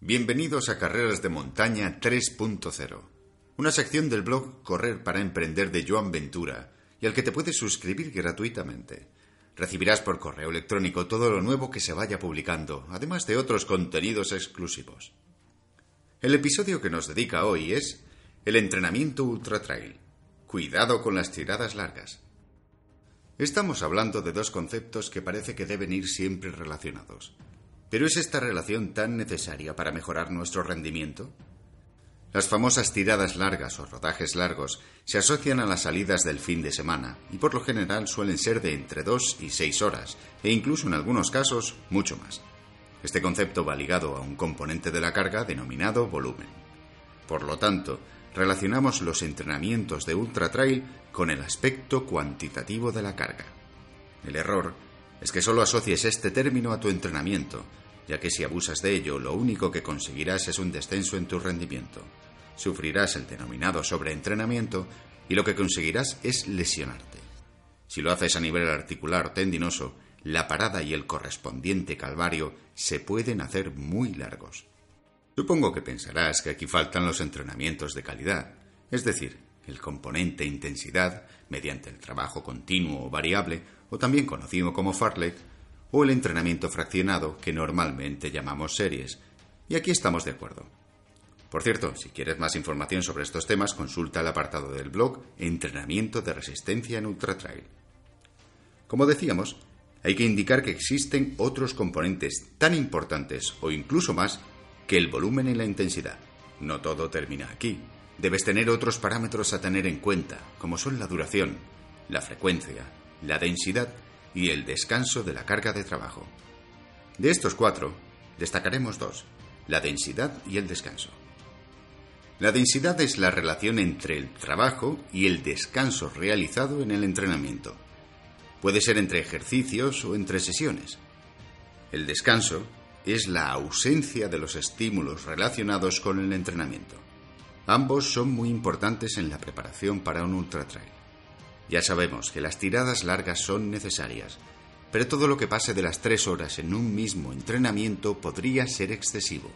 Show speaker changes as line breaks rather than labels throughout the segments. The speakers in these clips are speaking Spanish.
Bienvenidos a Carreras de Montaña 3.0, una sección del blog Correr para Emprender de Joan Ventura y al que te puedes suscribir gratuitamente. Recibirás por correo electrónico todo lo nuevo que se vaya publicando, además de otros contenidos exclusivos. El episodio que nos dedica hoy es el entrenamiento ultra trail. Cuidado con las tiradas largas. Estamos hablando de dos conceptos que parece que deben ir siempre relacionados. ¿Pero es esta relación tan necesaria para mejorar nuestro rendimiento? Las famosas tiradas largas o rodajes largos se asocian a las salidas del fin de semana y por lo general suelen ser de entre 2 y 6 horas e incluso en algunos casos mucho más. Este concepto va ligado a un componente de la carga denominado volumen. Por lo tanto, relacionamos los entrenamientos de ultra trail con el aspecto cuantitativo de la carga. El error es que solo asocies este término a tu entrenamiento, ya que si abusas de ello, lo único que conseguirás es un descenso en tu rendimiento. Sufrirás el denominado sobreentrenamiento y lo que conseguirás es lesionarte. Si lo haces a nivel articular o tendinoso, la parada y el correspondiente calvario se pueden hacer muy largos. Supongo que pensarás que aquí faltan los entrenamientos de calidad, es decir, el componente intensidad mediante el trabajo continuo o variable, o también conocido como fartlek, o el entrenamiento fraccionado que normalmente llamamos series. Y aquí estamos de acuerdo. Por cierto, si quieres más información sobre estos temas, consulta el apartado del blog Entrenamiento de Resistencia en Ultra Trail. Como decíamos, hay que indicar que existen otros componentes tan importantes o incluso más que el volumen y la intensidad. No todo termina aquí. Debes tener otros parámetros a tener en cuenta, como son la duración, la frecuencia, la densidad y el descanso de la carga de trabajo. De estos cuatro, destacaremos dos, la densidad y el descanso. La densidad es la relación entre el trabajo y el descanso realizado en el entrenamiento. Puede ser entre ejercicios o entre sesiones. El descanso es la ausencia de los estímulos relacionados con el entrenamiento. Ambos son muy importantes en la preparación para un ultra trail. Ya sabemos que las tiradas largas son necesarias, pero todo lo que pase de las tres horas en un mismo entrenamiento podría ser excesivo.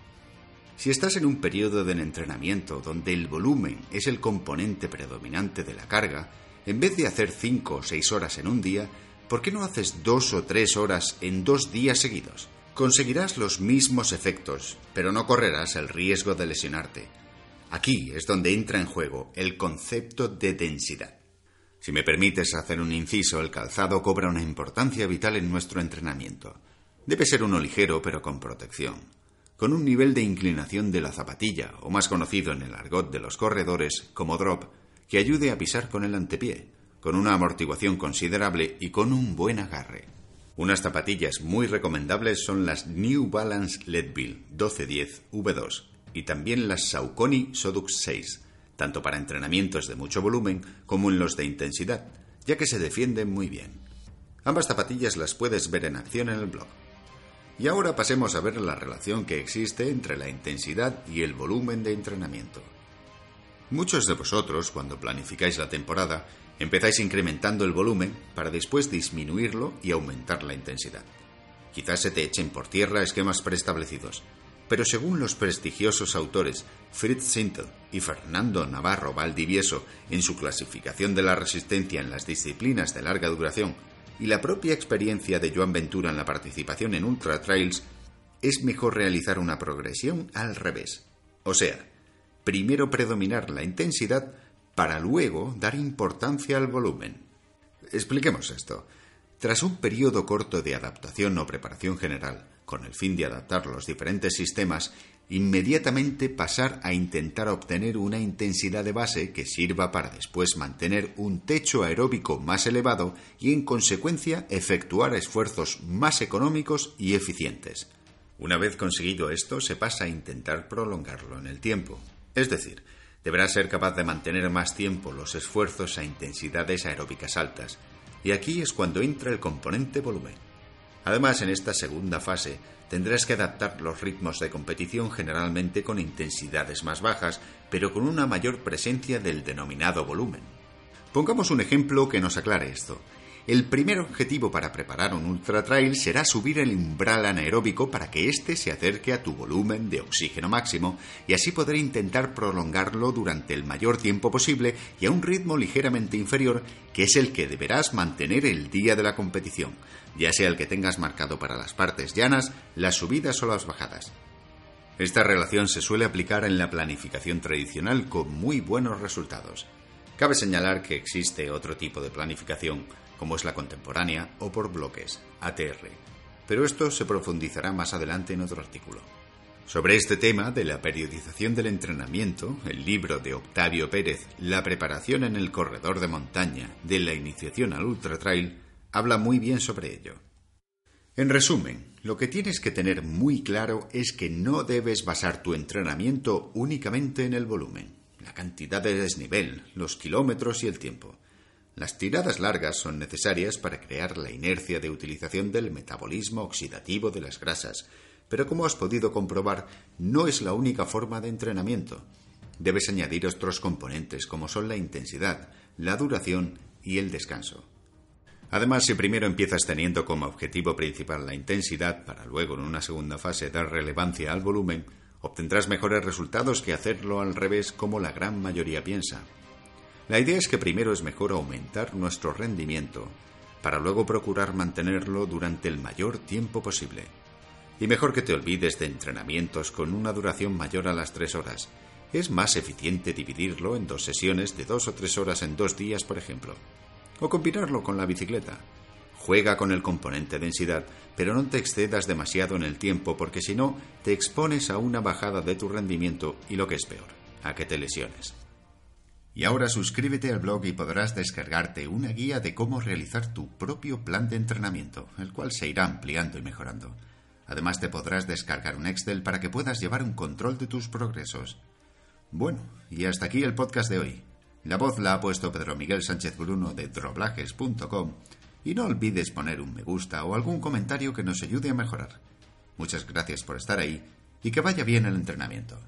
Si estás en un periodo de entrenamiento donde el volumen es el componente predominante de la carga, en vez de hacer cinco o seis horas en un día, ¿por qué no haces dos o tres horas en dos días seguidos? Conseguirás los mismos efectos, pero no correrás el riesgo de lesionarte. Aquí es donde entra en juego el concepto de densidad. Si me permites hacer un inciso, el calzado cobra una importancia vital en nuestro entrenamiento. Debe ser uno ligero pero con protección, con un nivel de inclinación de la zapatilla, o más conocido en el argot de los corredores como drop, que ayude a pisar con el antepié, con una amortiguación considerable y con un buen agarre. Unas zapatillas muy recomendables son las New Balance Leadville 1210 V2 y también las Saucony Sodux 6 tanto para entrenamientos de mucho volumen como en los de intensidad, ya que se defienden muy bien. Ambas zapatillas las puedes ver en acción en el blog. Y ahora pasemos a ver la relación que existe entre la intensidad y el volumen de entrenamiento. Muchos de vosotros, cuando planificáis la temporada, empezáis incrementando el volumen para después disminuirlo y aumentar la intensidad. Quizás se te echen por tierra esquemas preestablecidos, pero según los prestigiosos autores Fritz Sintel y Fernando Navarro Valdivieso en su clasificación de la resistencia en las disciplinas de larga duración y la propia experiencia de Joan Ventura en la participación en ultra trails, es mejor realizar una progresión al revés. O sea, primero predominar la intensidad para luego dar importancia al volumen. Expliquemos esto. Tras un periodo corto de adaptación o preparación general, con el fin de adaptar los diferentes sistemas, inmediatamente pasar a intentar obtener una intensidad de base que sirva para después mantener un techo aeróbico más elevado y en consecuencia efectuar esfuerzos más económicos y eficientes. Una vez conseguido esto, se pasa a intentar prolongarlo en el tiempo. Es decir, deberá ser capaz de mantener más tiempo los esfuerzos a intensidades aeróbicas altas, y aquí es cuando entra el componente volumen. Además, en esta segunda fase tendrás que adaptar los ritmos de competición generalmente con intensidades más bajas, pero con una mayor presencia del denominado volumen. Pongamos un ejemplo que nos aclare esto. El primer objetivo para preparar un ultra trail será subir el umbral anaeróbico para que éste se acerque a tu volumen de oxígeno máximo y así poder intentar prolongarlo durante el mayor tiempo posible y a un ritmo ligeramente inferior que es el que deberás mantener el día de la competición, ya sea el que tengas marcado para las partes llanas, las subidas o las bajadas. Esta relación se suele aplicar en la planificación tradicional con muy buenos resultados. Cabe señalar que existe otro tipo de planificación, como es la contemporánea o por bloques, ATR, pero esto se profundizará más adelante en otro artículo. Sobre este tema de la periodización del entrenamiento, el libro de Octavio Pérez, La preparación en el corredor de montaña, de la iniciación al ultra trail, habla muy bien sobre ello. En resumen, lo que tienes que tener muy claro es que no debes basar tu entrenamiento únicamente en el volumen, la cantidad de desnivel, los kilómetros y el tiempo. Las tiradas largas son necesarias para crear la inercia de utilización del metabolismo oxidativo de las grasas, pero como has podido comprobar, no es la única forma de entrenamiento. Debes añadir otros componentes como son la intensidad, la duración y el descanso. Además, si primero empiezas teniendo como objetivo principal la intensidad, para luego en una segunda fase dar relevancia al volumen, obtendrás mejores resultados que hacerlo al revés como la gran mayoría piensa. La idea es que primero es mejor aumentar nuestro rendimiento, para luego procurar mantenerlo durante el mayor tiempo posible. Y mejor que te olvides de entrenamientos con una duración mayor a las tres horas. Es más eficiente dividirlo en dos sesiones de dos o tres horas en dos días, por ejemplo o combinarlo con la bicicleta. Juega con el componente densidad, pero no te excedas demasiado en el tiempo porque si no, te expones a una bajada de tu rendimiento y lo que es peor, a que te lesiones. Y ahora suscríbete al blog y podrás descargarte una guía de cómo realizar tu propio plan de entrenamiento, el cual se irá ampliando y mejorando. Además te podrás descargar un Excel para que puedas llevar un control de tus progresos. Bueno, y hasta aquí el podcast de hoy. La voz la ha puesto Pedro Miguel Sánchez Bruno de droblajes.com y no olvides poner un me gusta o algún comentario que nos ayude a mejorar. Muchas gracias por estar ahí y que vaya bien el entrenamiento.